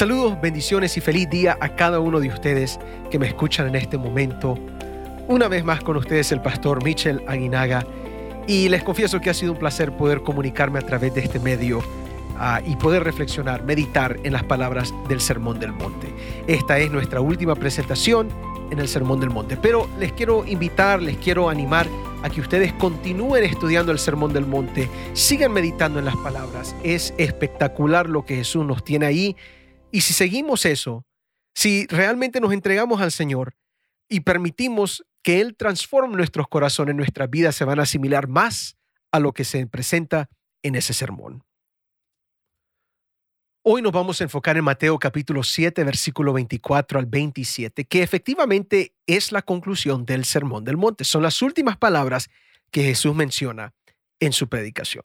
Saludos, bendiciones y feliz día a cada uno de ustedes que me escuchan en este momento. Una vez más con ustedes el pastor Michel Aguinaga y les confieso que ha sido un placer poder comunicarme a través de este medio ah, y poder reflexionar, meditar en las palabras del Sermón del Monte. Esta es nuestra última presentación en el Sermón del Monte, pero les quiero invitar, les quiero animar a que ustedes continúen estudiando el Sermón del Monte, sigan meditando en las palabras. Es espectacular lo que Jesús nos tiene ahí y si seguimos eso, si realmente nos entregamos al Señor y permitimos que Él transforme nuestros corazones, nuestras vidas se van a asimilar más a lo que se presenta en ese sermón. Hoy nos vamos a enfocar en Mateo capítulo 7, versículo 24 al 27, que efectivamente es la conclusión del Sermón del Monte. Son las últimas palabras que Jesús menciona en su predicación.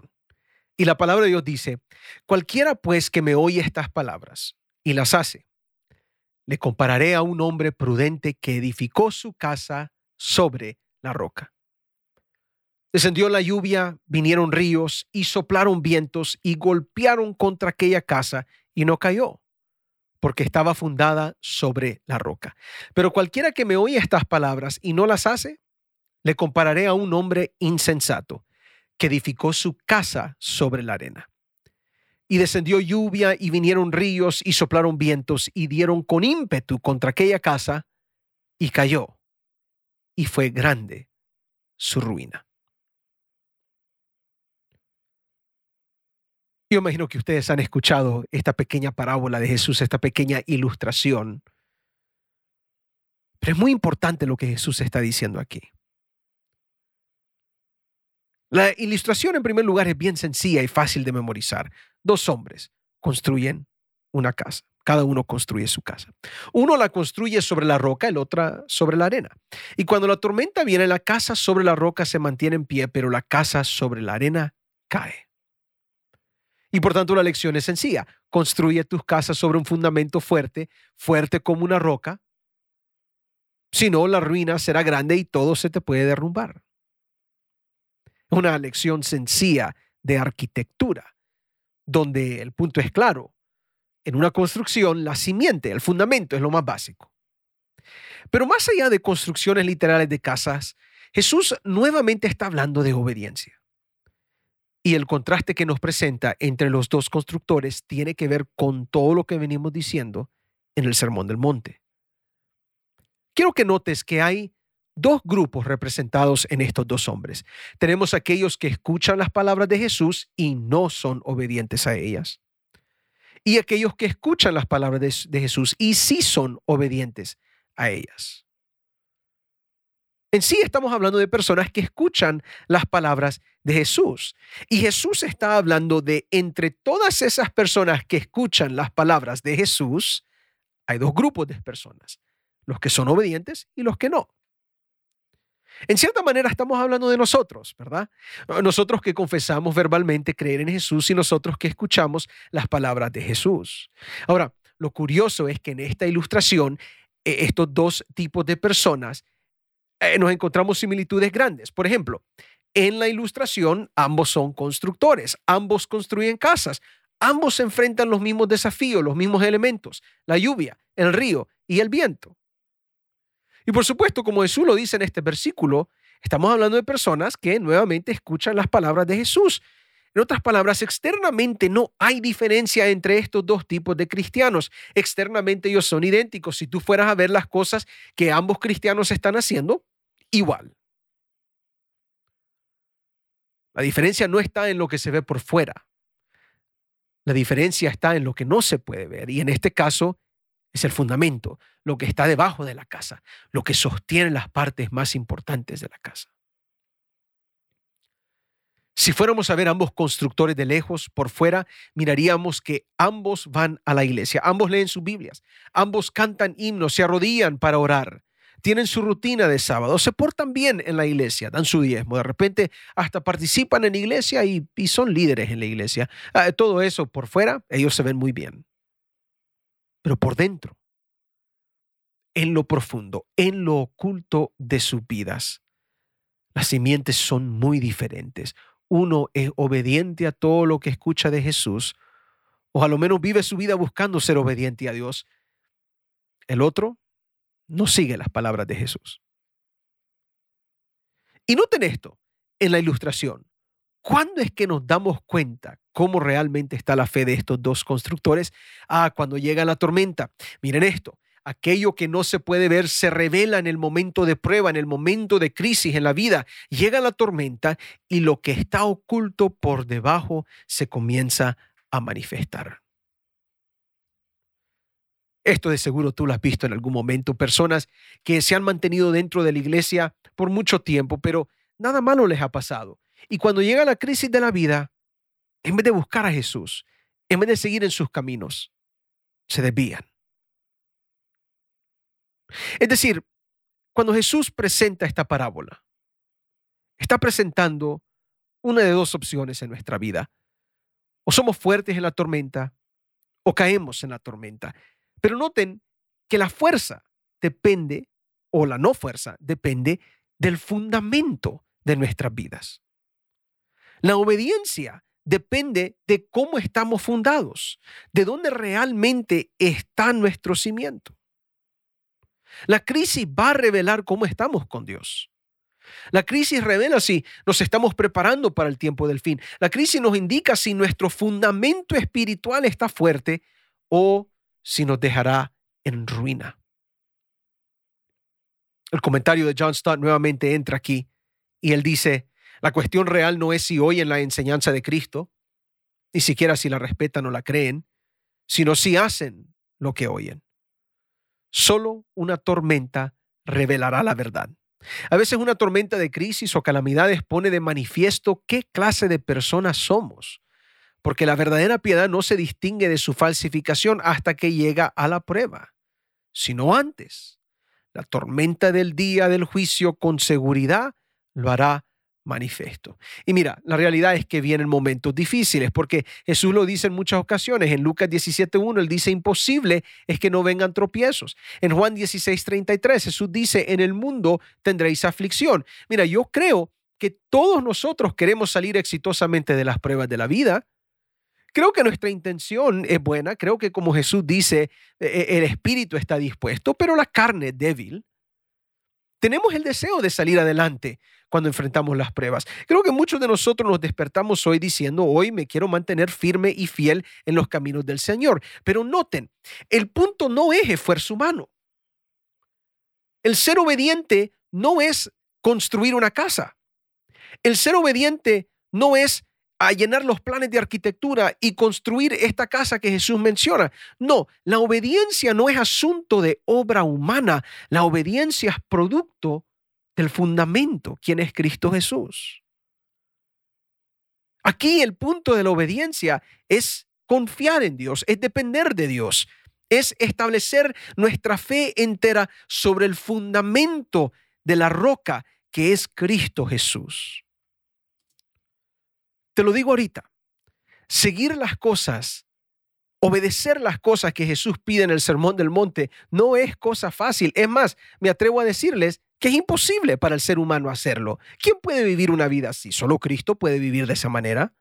Y la palabra de Dios dice, cualquiera pues que me oye estas palabras y las hace. Le compararé a un hombre prudente que edificó su casa sobre la roca. Descendió la lluvia, vinieron ríos y soplaron vientos y golpearon contra aquella casa y no cayó, porque estaba fundada sobre la roca. Pero cualquiera que me oye estas palabras y no las hace, le compararé a un hombre insensato que edificó su casa sobre la arena. Y descendió lluvia y vinieron ríos y soplaron vientos y dieron con ímpetu contra aquella casa y cayó. Y fue grande su ruina. Yo imagino que ustedes han escuchado esta pequeña parábola de Jesús, esta pequeña ilustración. Pero es muy importante lo que Jesús está diciendo aquí. La ilustración en primer lugar es bien sencilla y fácil de memorizar. Dos hombres construyen una casa. Cada uno construye su casa. Uno la construye sobre la roca, el otro sobre la arena. Y cuando la tormenta viene, la casa sobre la roca se mantiene en pie, pero la casa sobre la arena cae. Y por tanto la lección es sencilla. Construye tus casas sobre un fundamento fuerte, fuerte como una roca. Si no, la ruina será grande y todo se te puede derrumbar una lección sencilla de arquitectura, donde el punto es claro. En una construcción, la simiente, el fundamento es lo más básico. Pero más allá de construcciones literales de casas, Jesús nuevamente está hablando de obediencia. Y el contraste que nos presenta entre los dos constructores tiene que ver con todo lo que venimos diciendo en el Sermón del Monte. Quiero que notes que hay dos grupos representados en estos dos hombres. Tenemos aquellos que escuchan las palabras de Jesús y no son obedientes a ellas. Y aquellos que escuchan las palabras de, Jesús y sí son obedientes a ellas. En sí estamos hablando de personas que escuchan las palabras de Jesús. Y Jesús está hablando de entre todas esas personas que escuchan las palabras de Jesús, hay dos grupos de personas, los que son obedientes y los que no. En cierta manera estamos hablando de nosotros, ¿verdad? Nosotros que confesamos verbalmente creer en Jesús y nosotros que escuchamos las palabras de Jesús. Ahora, lo curioso es que en esta ilustración, e, estos dos tipos de personas, eh, nos encontramos similitudes grandes. Por ejemplo, en la ilustración, ambos son constructores, ambos construyen casas, ambos enfrentan los mismos desafíos, los mismos elementos, la lluvia, el río y el viento. Y por supuesto, como Jesús lo dice en este versículo, estamos hablando de personas que nuevamente escuchan las palabras de Jesús. En otras palabras, externamente no hay diferencia entre estos dos tipos de cristianos. Externamente ellos son idénticos. Si tú fueras a ver las cosas que ambos cristianos están haciendo, igual. La diferencia no está en lo que se ve por fuera. La diferencia está en lo que no se puede ver. Y en este caso, es el fundamento, lo que está debajo de la casa, lo que sostiene las partes más importantes de la casa. Si fuéramos a ver ambos constructores de lejos por fuera, miraríamos que ambos van a la iglesia, ambos leen sus Biblias, ambos cantan himnos, se arrodillan para orar, tienen su rutina de sábado, se portan bien en la iglesia, dan su diezmo, de repente hasta participan en la iglesia y, son líderes en la iglesia. Ah, todo eso por fuera, ellos se ven muy bien pero por dentro, en lo profundo, en lo oculto de sus vidas. Las simientes son muy diferentes. Uno es obediente a todo lo que escucha de Jesús, o a lo menos vive su vida buscando ser obediente a Dios. El otro no sigue las palabras de Jesús. Y noten esto en la ilustración. ¿Cuándo es que nos damos cuenta cómo realmente está la fe de estos dos constructores? Ah, cuando llega la tormenta. Miren esto. Aquello que no se puede ver se revela en el momento de prueba, en el momento de crisis en la vida. Llega la tormenta y lo que está oculto por debajo se comienza a manifestar. Esto de seguro tú lo has visto en algún momento. Personas que se han mantenido dentro de la iglesia por mucho tiempo, pero nada malo les ha pasado. Y cuando llega la crisis de la vida, en vez de buscar a Jesús, en vez de seguir en sus caminos, se desvían. Es decir, cuando Jesús presenta esta parábola, está presentando una de dos opciones en nuestra vida. O somos fuertes en la tormenta o caemos en la tormenta. Pero noten que la fuerza depende, o la no fuerza, depende del fundamento de nuestras vidas. La obediencia depende de cómo estamos fundados, de dónde realmente está nuestro cimiento. La crisis va a revelar cómo estamos con Dios. La crisis revela si nos estamos preparando para el tiempo del fin. La crisis nos indica si nuestro fundamento espiritual está fuerte o si nos dejará en ruina. El comentario de John Stott nuevamente entra aquí y él dice, la cuestión real no es si oyen la enseñanza de Cristo, ni siquiera si la respetan o la creen, sino si hacen lo que oyen. Solo una tormenta revelará la verdad. A veces una tormenta de crisis o calamidades pone de manifiesto qué clase de personas somos, porque la verdadera piedad no se distingue de su falsificación hasta que llega a la prueba, sino antes. La tormenta del día del juicio con seguridad lo hará manifiesto. Y mira, la realidad es que vienen momentos difíciles, porque Jesús lo dice en muchas ocasiones. En Lucas 17.1, él dice, imposible es que no vengan tropiezos. En Juan 16.33, Jesús dice, en el mundo tendréis aflicción. Mira, yo creo que todos nosotros queremos salir exitosamente de las pruebas de la vida. Creo que nuestra intención es buena, creo que como Jesús dice, e, e, el espíritu está dispuesto, pero la carne es débil. Tenemos el deseo de salir adelante, cuando enfrentamos las pruebas. Creo que muchos de nosotros nos despertamos hoy diciendo, hoy me quiero mantener firme y fiel en los caminos del Señor. Pero noten, el punto no es esfuerzo humano. El ser obediente no es construir una casa. El ser obediente no es a llenar los planes de arquitectura y construir esta casa que Jesús menciona. No, la obediencia no es asunto de obra humana, la obediencia es producto del fundamento, quien es Cristo Jesús. Aquí el punto de la obediencia es confiar en Dios, es depender de Dios, es establecer nuestra fe entera sobre el fundamento de la roca que es Cristo Jesús. Te lo digo ahorita, seguir las cosas, obedecer las cosas que Jesús pide en el Sermón del Monte no es cosa fácil. Es más, me atrevo a decirles que es imposible para el ser humano hacerlo. ¿Quién puede vivir una vida así? Solo Cristo puede vivir de esa manera.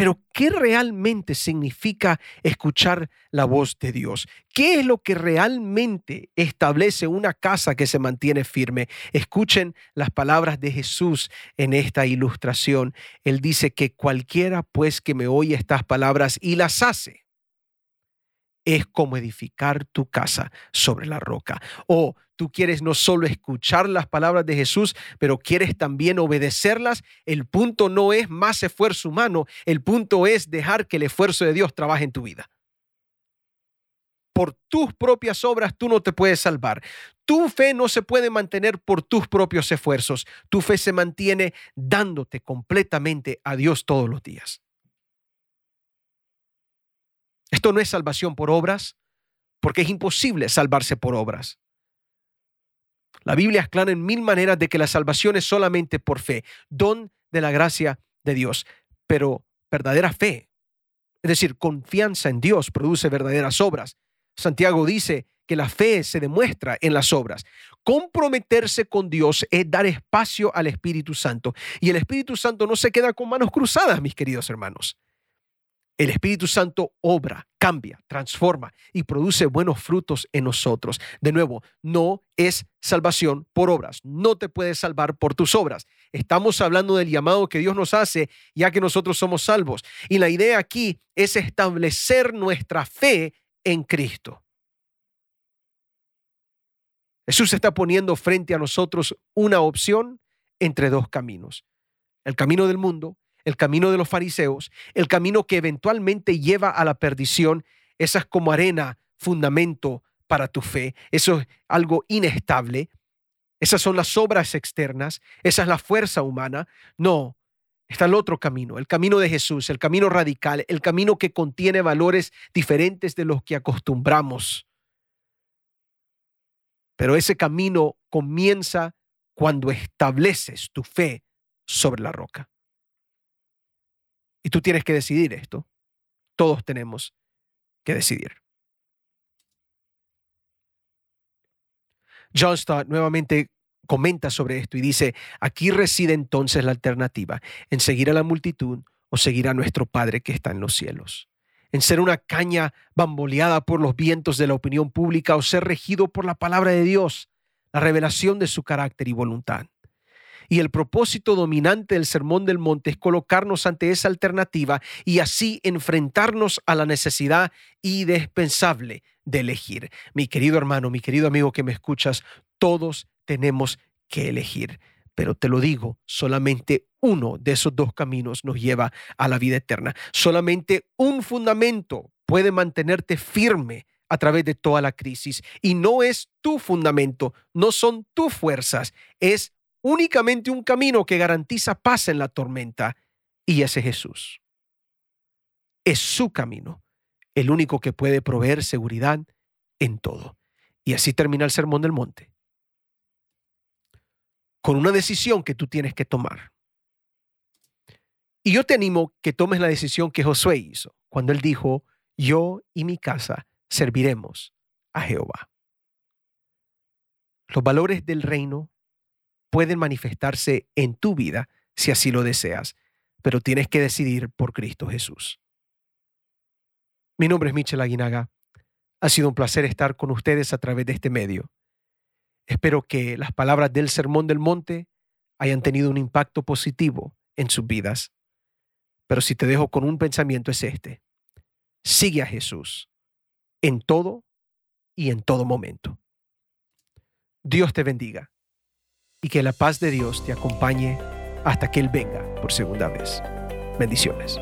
Pero ¿qué realmente significa escuchar la voz de Dios? ¿Qué es lo que realmente establece una casa que se mantiene firme? Escuchen las palabras de Jesús en esta ilustración. Él dice que cualquiera pues que me oye estas palabras y las hace, es como edificar tu casa sobre la roca. O tú quieres no solo escuchar las palabras de Jesús, pero quieres también obedecerlas. El punto no es más esfuerzo humano, el punto es dejar que el esfuerzo de Dios trabaje en tu vida. Por tus propias obras tú no te puedes salvar. Tu fe no se puede mantener por tus propios esfuerzos. Tu fe se mantiene dándote completamente a Dios todos los días. Esto no es salvación por obras, porque es imposible salvarse por obras. La Biblia es clara en mil maneras de que la salvación es solamente por fe, don de la gracia de Dios, pero verdadera fe, es decir, confianza en Dios produce verdaderas obras. Santiago dice que la fe se demuestra en las obras. Comprometerse con Dios es dar espacio al Espíritu Santo. Y el Espíritu Santo no se queda con manos cruzadas, mis queridos hermanos. El Espíritu Santo obra, cambia, transforma y produce buenos frutos en nosotros. De nuevo, no es salvación por obras. No te puedes salvar por tus obras. Estamos hablando del llamado que Dios nos hace ya que nosotros somos salvos. Y la idea aquí es establecer nuestra fe en Cristo. Jesús está poniendo frente a nosotros una opción entre dos caminos. El camino del mundo el camino de los fariseos, el camino que eventualmente lleva a la perdición, esa es como arena, fundamento para tu fe, eso es algo inestable, esas son las obras externas, esa es la fuerza humana. No, está el otro camino, el camino de Jesús, el camino radical, el camino que contiene valores diferentes de los que acostumbramos. Pero ese camino comienza cuando estableces tu fe sobre la roca. Y tú tienes que decidir esto. Todos tenemos que decidir. John Stott nuevamente comenta sobre esto y dice, aquí reside entonces la alternativa, en seguir a la multitud o seguir a nuestro Padre que está en los cielos, en ser una caña bamboleada por los vientos de la opinión pública o ser regido por la palabra de Dios, la revelación de su carácter y voluntad. Y el propósito dominante del Sermón del Monte es colocarnos ante esa alternativa y así enfrentarnos a la necesidad indispensable de elegir. Mi querido hermano, mi querido amigo que me escuchas, todos tenemos que elegir. Pero te lo digo, solamente uno de esos dos caminos nos lleva a la vida eterna. Solamente un fundamento puede mantenerte firme a través de toda la crisis. Y no es tu fundamento, no son tus fuerzas, es únicamente un camino que garantiza paz en la tormenta y ese es Jesús. Es su camino, el único que puede proveer seguridad en todo. Y así termina el Sermón del Monte. Con una decisión que tú tienes que tomar. Y yo te animo que tomes la decisión que Josué hizo cuando él dijo, yo y mi casa serviremos a Jehová. Los valores del reino pueden manifestarse en tu vida si así lo deseas, pero tienes que decidir por Cristo Jesús. Mi nombre es Michel Aguinaga. Ha sido un placer estar con ustedes a través de este medio. Espero que las palabras del Sermón del Monte hayan tenido un impacto positivo en sus vidas. Pero si te dejo con un pensamiento es este. Sigue a Jesús en todo y en todo momento. Dios te bendiga y que la paz de Dios te acompañe hasta que Él venga por segunda vez. Bendiciones.